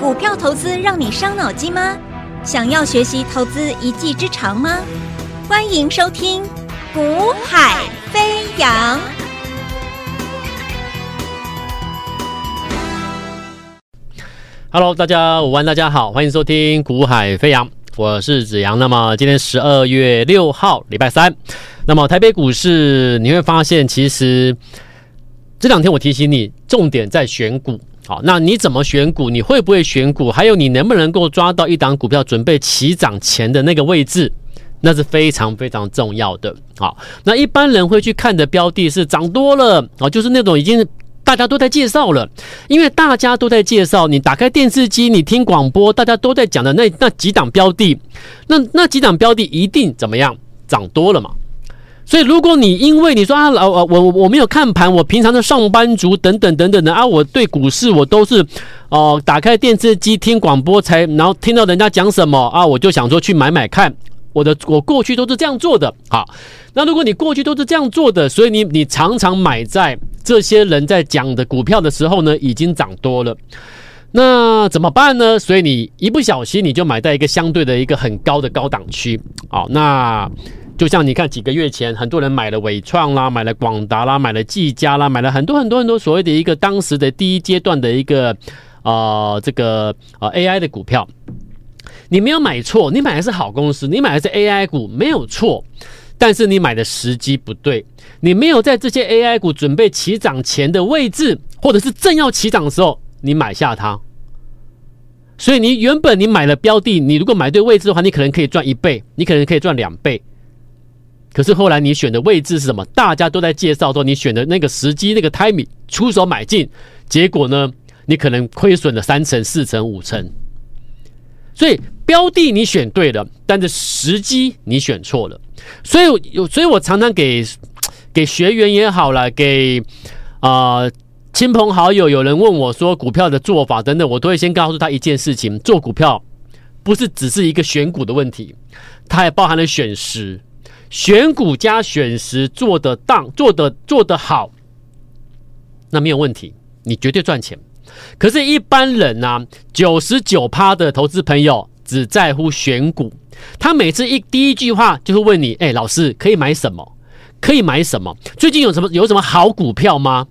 股票投资让你伤脑筋吗？想要学习投资一技之长吗？欢迎收听《股海飞扬》。Hello，大家午安，大家好，欢迎收听《股海飞扬》，我是子阳。那么今天十二月六号，礼拜三。那么台北股市，你会发现，其实这两天我提醒你，重点在选股。好，那你怎么选股？你会不会选股？还有你能不能够抓到一档股票准备起涨前的那个位置？那是非常非常重要的。好，那一般人会去看的标的是涨多了啊，就是那种已经大家都在介绍了，因为大家都在介绍，你打开电视机，你听广播，大家都在讲的那那几档标的，那那几档标的一定怎么样？涨多了嘛。所以，如果你因为你说啊，老我我我没有看盘，我平常的上班族等等等等的啊，我对股市我都是哦、打开电视机听广播才，然后听到人家讲什么啊，我就想说去买买看。我的我过去都是这样做的。好，那如果你过去都是这样做的，所以你你常常买在这些人在讲的股票的时候呢，已经涨多了，那怎么办呢？所以你一不小心你就买在一个相对的一个很高的高档区。好，那。就像你看，几个月前，很多人买了纬创啦，买了广达啦，买了技嘉啦，买了很多很多很多所谓的一个当时的第一阶段的一个呃这个呃 AI 的股票，你没有买错，你买的是好公司，你买的是 AI 股没有错，但是你买的时机不对，你没有在这些 AI 股准备起涨前的位置，或者是正要起涨的时候，你买下它，所以你原本你买了标的，你如果买对位置的话，你可能可以赚一倍，你可能可以赚两倍。可是后来你选的位置是什么？大家都在介绍说你选的那个时机、那个 timing 出手买进，结果呢，你可能亏损了三成、四成、五成。所以标的你选对了，但是时机你选错了。所以有，所以我常常给给学员也好了，给啊、亲朋好友，有人问我说股票的做法等等，我都会先告诉他一件事情：做股票不是只是一个选股的问题，它还包含了选时。选股加选时做得当，做得做得好，那没有问题，你绝对赚钱。可是，一般人呢、啊，九十九趴的投资朋友只在乎选股，他每次一第一句话就会问你：“哎，老师可以买什么？可以买什么？最近有什么有什么好股票吗？”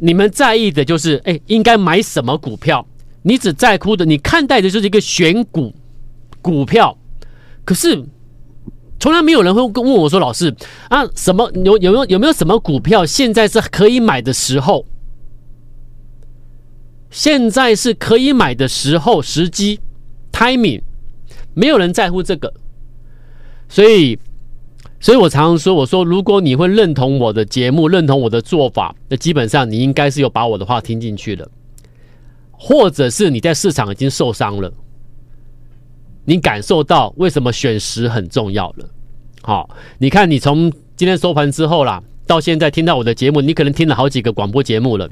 你们在意的就是哎，应该买什么股票？你只在乎的，你看待的就是一个选股股票，可是。从来没有人会问我说：“老师啊，什么有有没有有没有什么股票现在是可以买的时候？现在是可以买的时候，时机，timing，没有人在乎这个。所以，所以我常常说，我说如果你会认同我的节目，认同我的做法，那基本上你应该是有把我的话听进去了，或者是你在市场已经受伤了。”你感受到为什么选时很重要了？好，你看你从今天收盘之后啦，到现在听到我的节目，你可能听了好几个广播节目了，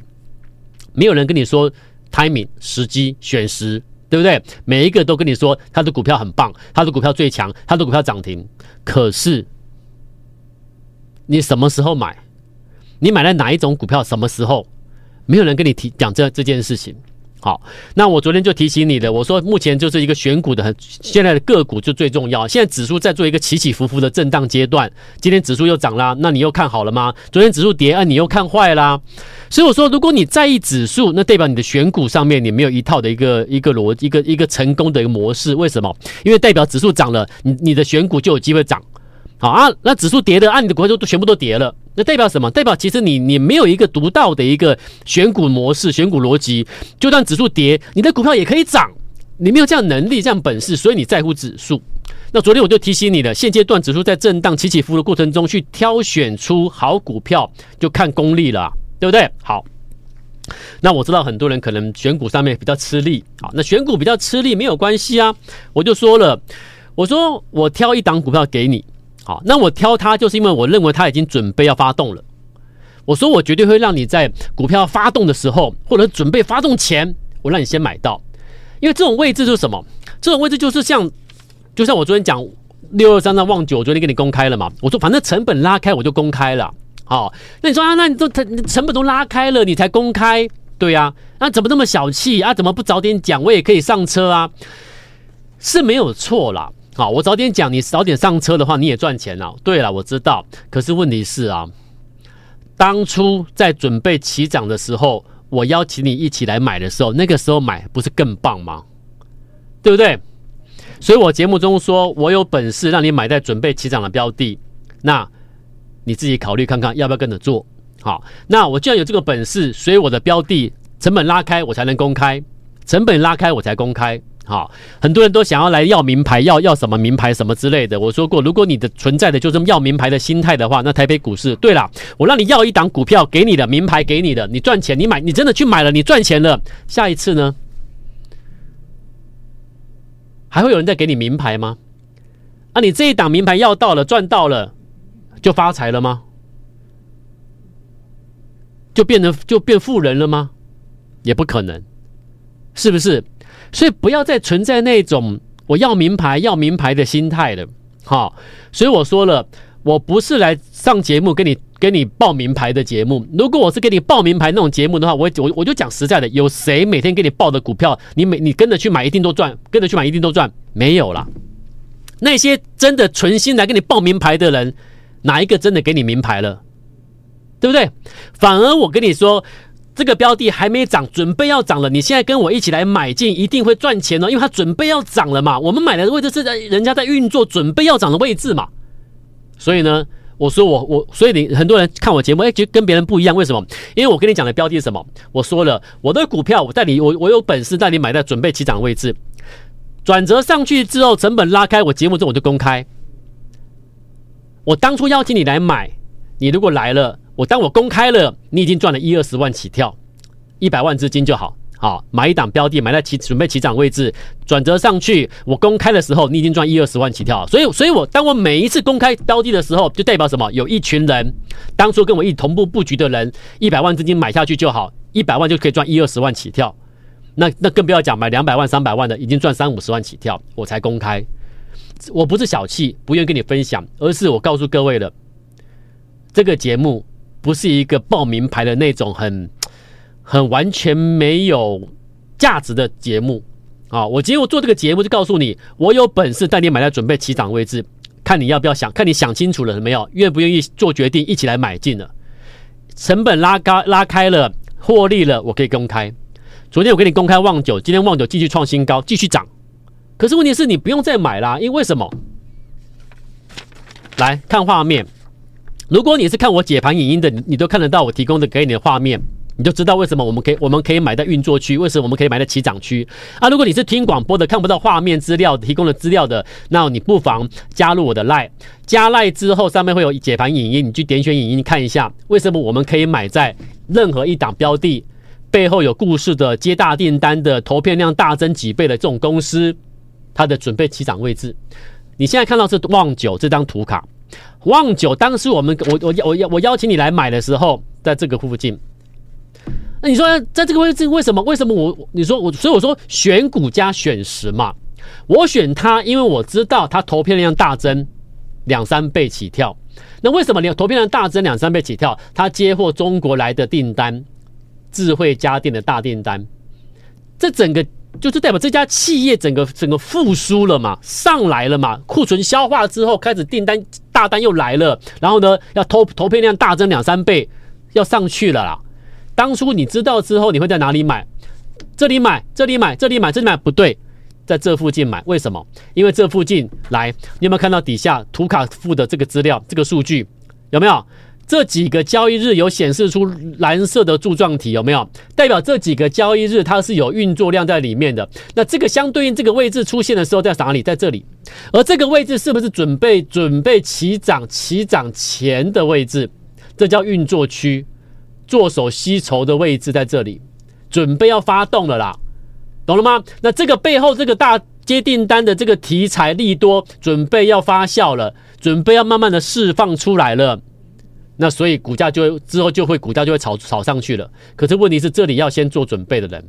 没有人跟你说 timing 时机选时，对不对？每一个都跟你说他的股票很棒，他的股票最强，他的股票涨停。可是你什么时候买？你买了哪一种股票？什么时候？没有人跟你提讲这这件事情。好，那我昨天就提醒你的，我说目前就是一个选股的很，现在的个股就最重要。现在指数在做一个起起伏伏的震荡阶段，今天指数又涨啦，那你又看好了吗？昨天指数跌，啊，你又看坏啦。所以我说，如果你在意指数，那代表你的选股上面你没有一套的一个一个逻一个一个成功的一个模式。为什么？因为代表指数涨了，你你的选股就有机会涨。好啊，那指数跌的，啊，你的股票就都全部都跌了。那代表什么？代表其实你你没有一个独到的一个选股模式、选股逻辑。就算指数跌，你的股票也可以涨。你没有这样能力、这样本事，所以你在乎指数。那昨天我就提醒你了，现阶段指数在震荡起起伏伏的过程中，去挑选出好股票，就看功力了，对不对？好。那我知道很多人可能选股上面比较吃力，好，那选股比较吃力没有关系啊。我就说了，我说我挑一档股票给你。好，那我挑它就是因为我认为它已经准备要发动了。我说我绝对会让你在股票发动的时候，或者准备发动前，我让你先买到。因为这种位置是什么？这种位置就是像，就像我昨天讲六二三三旺九，我昨天给你公开了嘛。我说反正成本拉开我就公开了。好，那你说啊，那你都成成本都拉开了，你才公开，对呀、啊，那怎么那么小气啊？怎么不早点讲？我也可以上车啊，是没有错啦。好，我早点讲，你早点上车的话，你也赚钱了。对了，我知道。可是问题是啊，当初在准备起涨的时候，我邀请你一起来买的时候，那个时候买不是更棒吗？对不对？所以我节目中说我有本事让你买在准备起涨的标的，那你自己考虑看看要不要跟着做。好，那我既然有这个本事，所以我的标的成本拉开，我才能公开；成本拉开，我才公开。好，很多人都想要来要名牌，要要什么名牌什么之类的。我说过，如果你的存在的就是要名牌的心态的话，那台北股市，对了，我让你要一档股票给你的名牌给你的，你赚钱，你买，你真的去买了，你赚钱了，下一次呢，还会有人再给你名牌吗？啊，你这一档名牌要到了，赚到了，就发财了吗？就变成就变富人了吗？也不可能，是不是？所以不要再存在那种我要名牌要名牌的心态了，好，所以我说了，我不是来上节目给你给你报名牌的节目。如果我是给你报名牌那种节目的话，我我我就讲实在的，有谁每天给你报的股票，你每你跟着去买一定都赚，跟着去买一定都赚？没有啦。那些真的存心来给你报名牌的人，哪一个真的给你名牌了？对不对？反而我跟你说。这个标的还没涨，准备要涨了。你现在跟我一起来买进，一定会赚钱哦，因为它准备要涨了嘛。我们买的位置是在人家在运作，准备要涨的位置嘛。所以呢，我说我我，所以你很多人看我节目，哎，就跟别人不一样。为什么？因为我跟你讲的标的是什么？我说了，我的股票我带你，我我有本事带你买在准备起涨的位置，转折上去之后，成本拉开，我节目中我就公开。我当初邀请你来买，你如果来了。我当我公开了，你已经赚了一二十万起跳，一百万资金就好，好买一档标的，买在起准备起涨位置，转折上去，我公开的时候，你已经赚一二十万起跳。所以，所以我当我每一次公开标的的时候，就代表什么？有一群人当初跟我一同步布局的人，一百万资金买下去就好，一百万就可以赚一二十万起跳。那那更不要讲买两百万、三百万的，已经赚三五十万起跳，我才公开。我不是小气，不愿意跟你分享，而是我告诉各位了，这个节目。不是一个报名牌的那种很很完全没有价值的节目啊！我今天我做这个节目就告诉你，我有本事带你买在准备起涨位置，看你要不要想，看你想清楚了没有，愿不愿意做决定，一起来买进了，成本拉高拉开了，获利了，我可以公开。昨天我给你公开旺九，今天旺九继续创新高，继续涨。可是问题是你不用再买啦，因为什么？来看画面。如果你是看我解盘影音的，你你都看得到我提供的给你的画面，你就知道为什么我们可以我们可以买在运作区，为什么我们可以买在起涨区啊？如果你是听广播的，看不到画面资料提供的资料的，那你不妨加入我的 LINE，加 LINE 之后上面会有解盘影音，你去点选影音看一下，为什么我们可以买在任何一档标的背后有故事的接大订单的投片量大增几倍的这种公司，它的准备起涨位置，你现在看到是旺九这张图卡。旺九，当时我们我我我邀我邀请你来买的时候，在这个附近。那你说在这个位置为什么？为什么我你说我所以我说选股加选时嘛，我选它，因为我知道它投片量大增两三倍起跳。那为什么你投片量大增两三倍起跳？它接获中国来的订单，智慧家电的大订单，这整个。就是代表这家企业整个整个复苏了嘛，上来了嘛，库存消化之后开始订单大单又来了，然后呢要投投片量大增两三倍，要上去了啦。当初你知道之后，你会在哪里买？这里买，这里买，这里买，这里买不对，在这附近买。为什么？因为这附近来，你有没有看到底下图卡附的这个资料，这个数据有没有？这几个交易日有显示出蓝色的柱状体，有没有？代表这几个交易日它是有运作量在里面的。那这个相对应这个位置出现的时候在哪里？在这里。而这个位置是不是准备准备起涨起涨前的位置？这叫运作区，做手吸筹的位置在这里，准备要发动了啦，懂了吗？那这个背后这个大接订单的这个题材利多，准备要发酵了，准备要慢慢的释放出来了。那所以股价就会之后就会股价就会炒炒上去了。可是问题是这里要先做准备的人，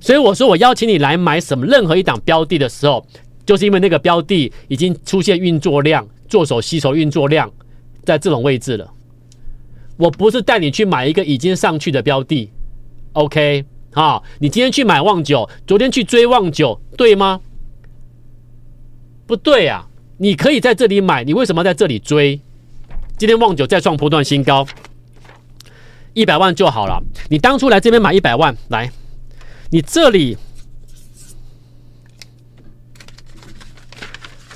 所以我说我邀请你来买什么任何一档标的的时候，就是因为那个标的已经出现运作量，做手吸筹运作量在这种位置了。我不是带你去买一个已经上去的标的，OK，啊，你今天去买旺九，昨天去追旺九，对吗？不对啊，你可以在这里买，你为什么在这里追？今天旺九再创波段新高，一百万就好了。你当初来这边买一百万，来，你这里，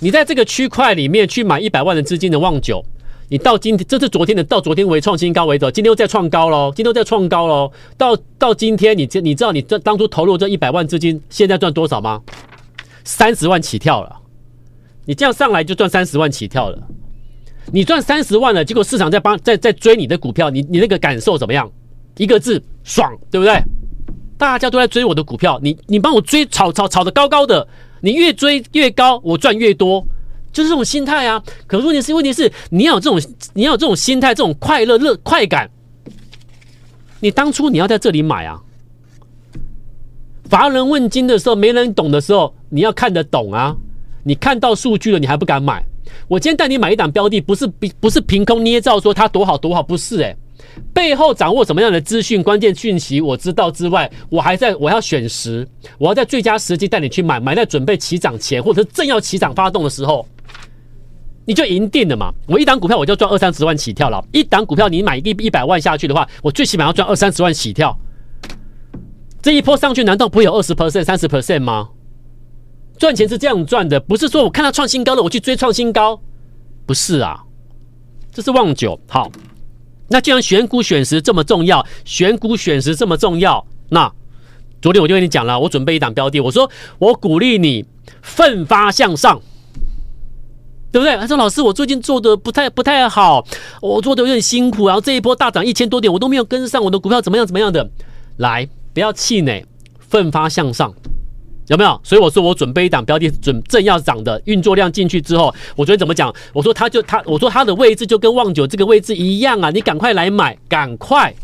你在这个区块里面去买一百万的资金的旺九。你到今天，这是昨天的，到昨天为创新高为止，今天又在创高喽，今天又在创高喽。到到今天，你知你知道你这当初投入这一百万资金，现在赚多少吗？三十万起跳了。你这样上来就赚三十万起跳了。你赚三十万了，结果市场在帮在在追你的股票，你你那个感受怎么样？一个字，爽，对不对？大家都在追我的股票，你你帮我追炒炒炒的高高的，你越追越高，我赚越多。就是这种心态啊，可是问题是，问题是你要有这种，你要有这种心态，这种快乐乐快感。你当初你要在这里买啊，乏人问津的时候，没人懂的时候，你要看得懂啊。你看到数据了，你还不敢买？我今天带你买一档标的，不是不是凭空捏造说它多好多好，不是诶、背后掌握什么样的资讯、关键讯息，我知道之外，我还在我要选时，我要在最佳时机带你去买，买在准备起涨前，或者是正要起涨发动的时候。你就赢定了嘛！我一档股票我就赚二三十万起跳了。一档股票你买一一百万下去的话，我最起码要赚二三十万起跳。这一波上去难道不会有二十 percent、三十 percent 吗？赚钱是这样赚的，不是说我看它创新高了我去追创新高，不是啊。这是旺九。好，那既然选股选时这么重要，选股选时这么重要，那昨天我就跟你讲了，我准备一档标的，我说我鼓励你奋发向上。对不对？他说：“老师，我最近做的不太不太好，我做的有点辛苦，然后这一波大涨一千多点，我都没有跟上，我的股票怎么样怎么样的？来，不要气馁，奋发向上，有没有？所以我说我准备一档标的，准正要涨的运作量进去之后，我昨天怎么讲？我说他就他，我说他的位置就跟旺九这个位置一样啊，你赶快来买，赶快，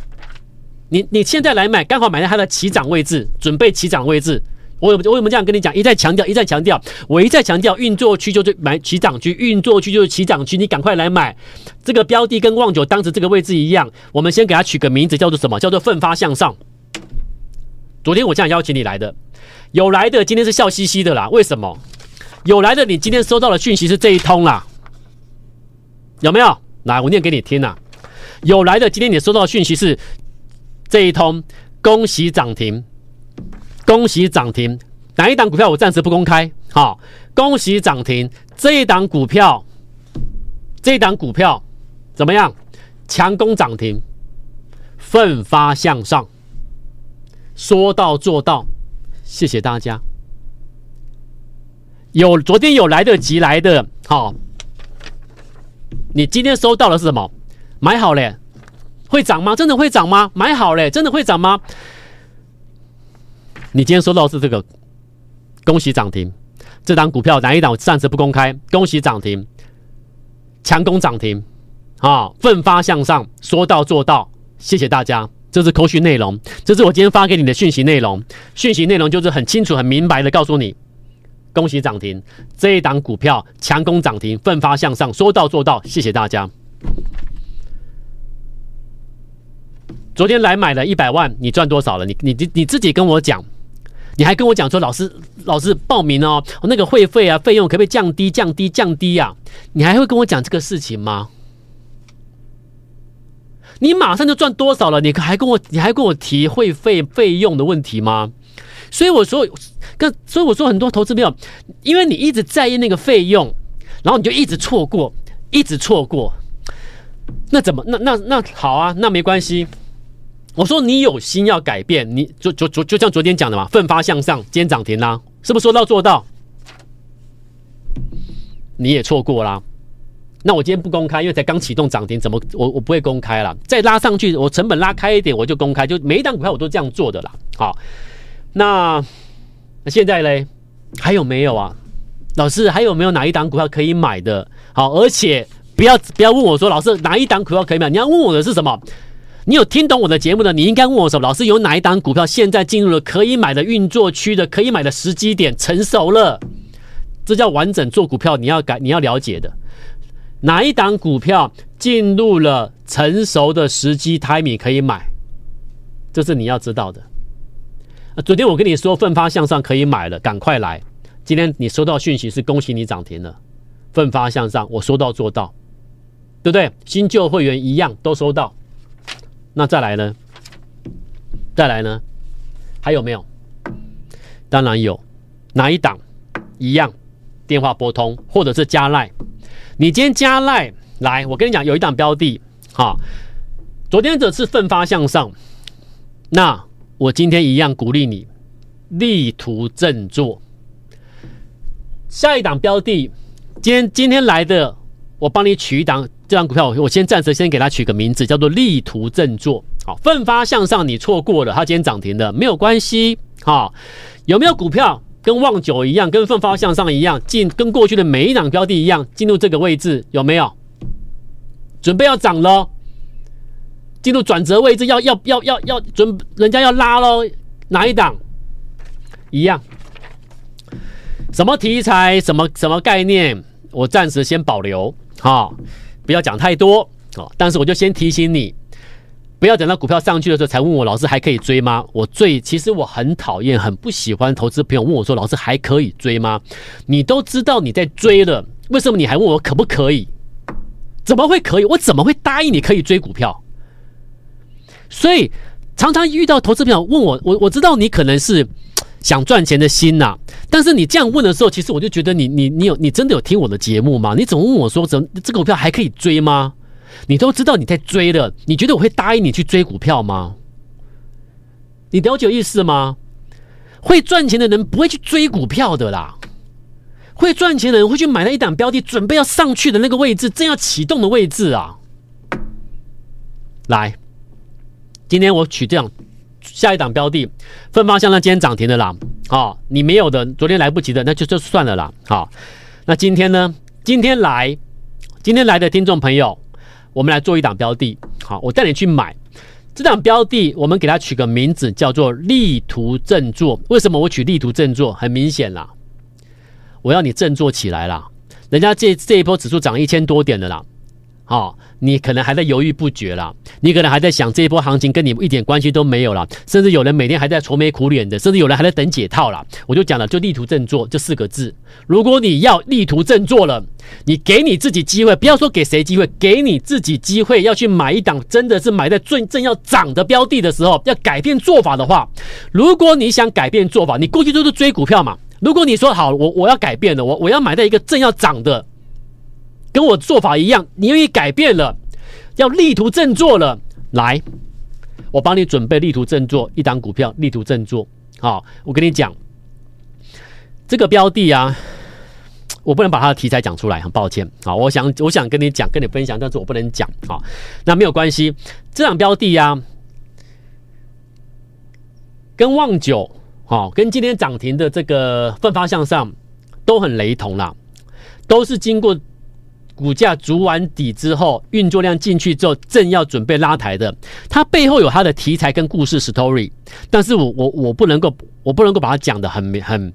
你你现在来买，刚好买在它的起涨位置，准备起涨位置。”我有我有没有这样跟你讲？一再强调，一再强调，我一再强调，运作区就是买起涨区，运作区就是起涨区，你赶快来买。这个标的跟旺九当时这个位置一样，我们先给它取个名字，叫做什么？叫做奋发向上。昨天我这样邀请你来的，有来的今天是笑嘻嘻的啦。为什么？有来的你今天收到的讯息是这一通啦，有没有？来，我念给你听呐。有来的今天你收到的讯息是这一通，恭喜涨停。恭喜涨停！哪一档股票我暂时不公开。好，恭喜涨停！这一档股票，这一档股票怎么样？强攻涨停，奋发向上，说到做到。谢谢大家。有昨天有来得及来的，好，你今天收到的是什么？买好嘞，会涨吗？真的会涨吗？买好嘞，真的会涨吗？你今天收到的是这个，恭喜涨停！这档股票哪一档暂时不公开。恭喜涨停，强攻涨停，啊，奋发向上，说到做到。谢谢大家，这是口讯内容，这是我今天发给你的讯息内容。讯息内容就是很清楚、很明白的告诉你，恭喜涨停！这一档股票强攻涨停，奋发向上，说到做到。谢谢大家。昨天来买了一百万，你赚多少了？你你你自己跟我讲。你还跟我讲说，老师，老师报名哦，那个会费啊，费用可不可以降低、降低、降低呀？你还会跟我讲这个事情吗？你马上就赚多少了？你还跟我，你还跟我提会费费用的问题吗？所以我说，跟所以我说，很多投资朋友，因为你一直在意那个费用，然后你就一直错过，一直错过，那怎么？那那那好啊，那没关系。我说你有心要改变，你就就就就像昨天讲的嘛，奋发向上，今天涨停啦，是不是说到做到？你也错过啦。那我今天不公开，因为才刚启动涨停，怎么我我不会公开了？再拉上去，我成本拉开一点，我就公开，就每一档股票我都这样做的啦。好，那那现在嘞，还有没有啊？老师还有没有哪一档股票可以买的？好，而且不要不要问我说，老师哪一档股票可以买？你要问我的是什么？你有听懂我的节目的，你应该问我什么：“老师，有哪一档股票现在进入了可以买的运作区的，可以买的时机点成熟了？”这叫完整做股票，你要改，你要了解的。哪一档股票进入了成熟的时机，timing 可以买？这是你要知道的。啊，昨天我跟你说奋发向上可以买了，赶快来。今天你收到讯息是恭喜你涨停了，奋发向上，我说到做到，对不对？新旧会员一样都收到。那再来呢？再来呢？还有没有？当然有。哪一档？一样，电话拨通或者是加赖。你今天加赖来，我跟你讲，有一档标的，哈，昨天这次奋发向上，那我今天一样鼓励你，力图振作。下一档标的，今天今天来的，我帮你取一档这档股票，我先暂时先给它取个名字，叫做力图振作。好，奋发向上，你错过了，它今天涨停的，没有关系。好，有没有股票跟旺九一样，跟奋发向上一样，进跟过去的每一档标的一样，进入这个位置有没有？准备要涨喽，进入转折位置，要要要要要准，人家要拉喽，哪一档？一样。什么题材？什么什么概念？我暂时先保留，哈、哦，不要讲太多，哦。但是我就先提醒你，不要等到股票上去的时候才问我，老师还可以追吗？我最其实我很讨厌，很不喜欢投资朋友问我说，老师还可以追吗？你都知道你在追了，为什么你还问我可不可以？怎么会可以？我怎么会答应你可以追股票？所以常常遇到投资朋友问我，我我知道你可能是。想赚钱的心呐、但是你这样问的时候，其实我就觉得你你你有你真的有听我的节目吗？你总问我说，怎这个股票还可以追吗？你都知道你在追了，你觉得我会答应你去追股票吗？你了解意思吗？会赚钱的人不会去追股票的啦，会赚钱的人会去买那一档标的，准备要上去的那个位置，正要启动的位置啊。来，今天我取这样。下一档标的，奋发向上，今天涨停的啦。好、哦，你没有的，昨天来不及的，那就就算了啦。好、哦，那今天呢？今天来，今天来的听众朋友，我们来做一档标的。好，我带你去买这档标的，我们给它取个名字，叫做“力图振作”。为什么我取“力图振作”？很明显啦，我要你振作起来啦。人家这这一波指数涨一千多点的啦。哦。你可能还在犹豫不决啦，你可能还在想这一波行情跟你一点关系都没有啦，甚至有人每天还在愁眉苦脸的，甚至有人还在等解套啦。我就讲了，就力图振作这四个字。如果你要力图振作了，你给你自己机会，不要说给谁机会，给你自己机会，要去买一档真的是买在最正要涨的标的的时候，要改变做法的话，如果你想改变做法，你过去都是追股票嘛。如果你说好，我我要改变了，我我要买在一个正要涨的。跟我做法一样，你愿意改变了，要力图振作了，来，我帮你准备力图振作一档股票，力图振作。好，我跟你讲，这个标的啊，我不能把它的题材讲出来，很抱歉。好，我想我想跟你讲，跟你分享，但是我不能讲。好，那没有关系，这档标的啊，跟旺九，好，跟今天涨停的这个奋发向上都很雷同啦，都是经过。股价筑完底之后，运作量进去之后，正要准备拉抬的，它背后有它的题材跟故事 story，但是我我我不能够，我不能够把它讲的很很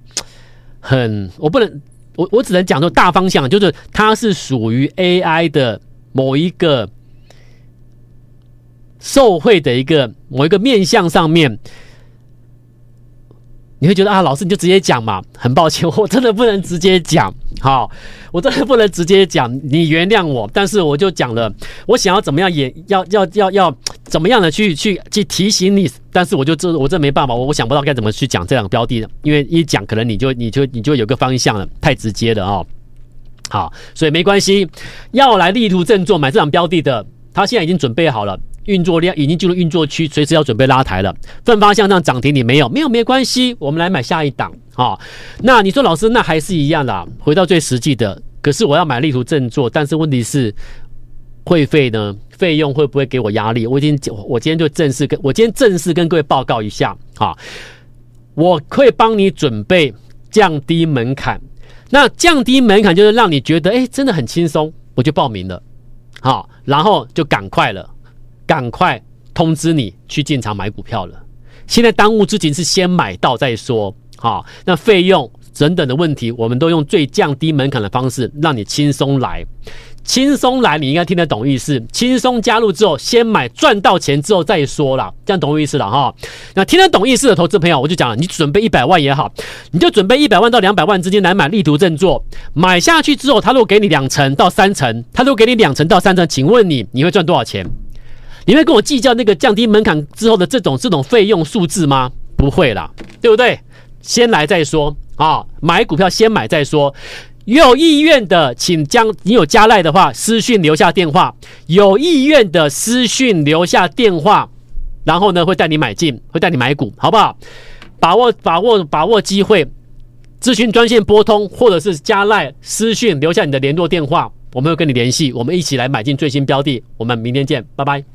很，我不能，我我只能讲说大方向，就是它是属于 AI 的某一个受惠的一个某一个面向上面。你会觉得啊，老师你就直接讲嘛？很抱歉，我真的不能直接讲。好，我真的不能直接讲，你原谅我。但是我就讲了，我想要怎么样也要要要要怎么样的去去去提醒你。但是我就这我这没办法，我我想不到该怎么去讲这两个标的的，因为一讲可能你就你就你就有个方向了，太直接了哦。好，所以没关系，要来力图振作买这档标的的，他现在已经准备好了。运作量已经进入运作区，随时要准备拉抬了。奋发向上涨停，你没有？没有没关系，我们来买下一档啊、那你说老师，那还是一样的，回到最实际的。可是我要买力图振作，但是问题是会费呢？费用会不会给我压力？我已经我今天就正式跟我今天正式跟各位报告一下啊、哦，我会帮你准备降低门槛。那降低门槛就是让你觉得哎，真的很轻松，我就报名了，好、然后就赶快了。赶快通知你去进场买股票了。现在当务之急是先买到再说。好，那费用等等的问题，我们都用最降低门槛的方式，让你轻松来。轻松来，你应该听得懂意思。轻松加入之后，先买赚到钱之后再说啦，这样懂我意思了哈。那听得懂意思的投资朋友，我就讲了，你准备一百万也好，你就准备一百万到两百万之间来买力图振作。买下去之后，他如果给你两成到三成，他如果给你两成到三成，请问你你会赚多少钱？你会跟我计较那个降低门槛之后的这种这种费用数字吗？不会啦，对不对？先来再说啊，买股票先买再说。有意愿的，请将你有加赖的话，私讯留下电话。有意愿的私讯留下电话，然后呢，会带你买进，会带你买股，好不好？把握把握把握机会，咨询专线拨通，或者是加赖私讯留下你的联络电话，我们会跟你联系，我们一起来买进最新标的。我们明天见，拜拜。